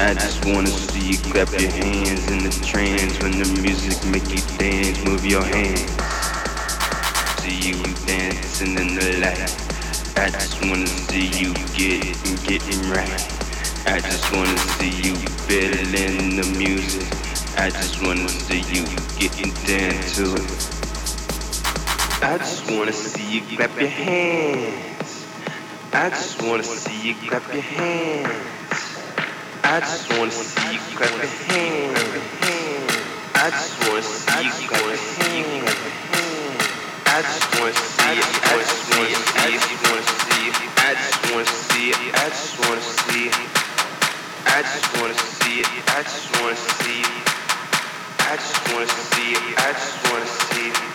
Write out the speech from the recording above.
I just wanna see you clap your hands in the trance when the music make you dance. Move your hands. See you dancing in the light. I just wanna see you get getting right. I just wanna see you feeling the music. I just wanna see you getting down to it. I just wanna see you clap your hands. I just wanna see you clap your hands. I just wanna see you. I just wanna see you. I just wanna see. I just wanna see. I just wanna see. I just wanna see. I just wanna see. I just wanna see